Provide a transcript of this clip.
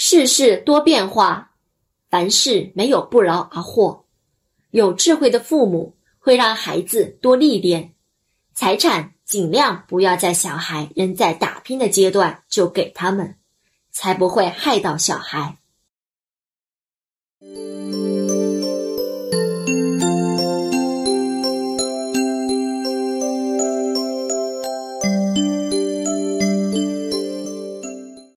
世事多变化凡事没有不劳而获。有智慧的父母会让孩子多历练财产尽量不要在小孩仍在打拼的阶段就给他们才不会害到小孩。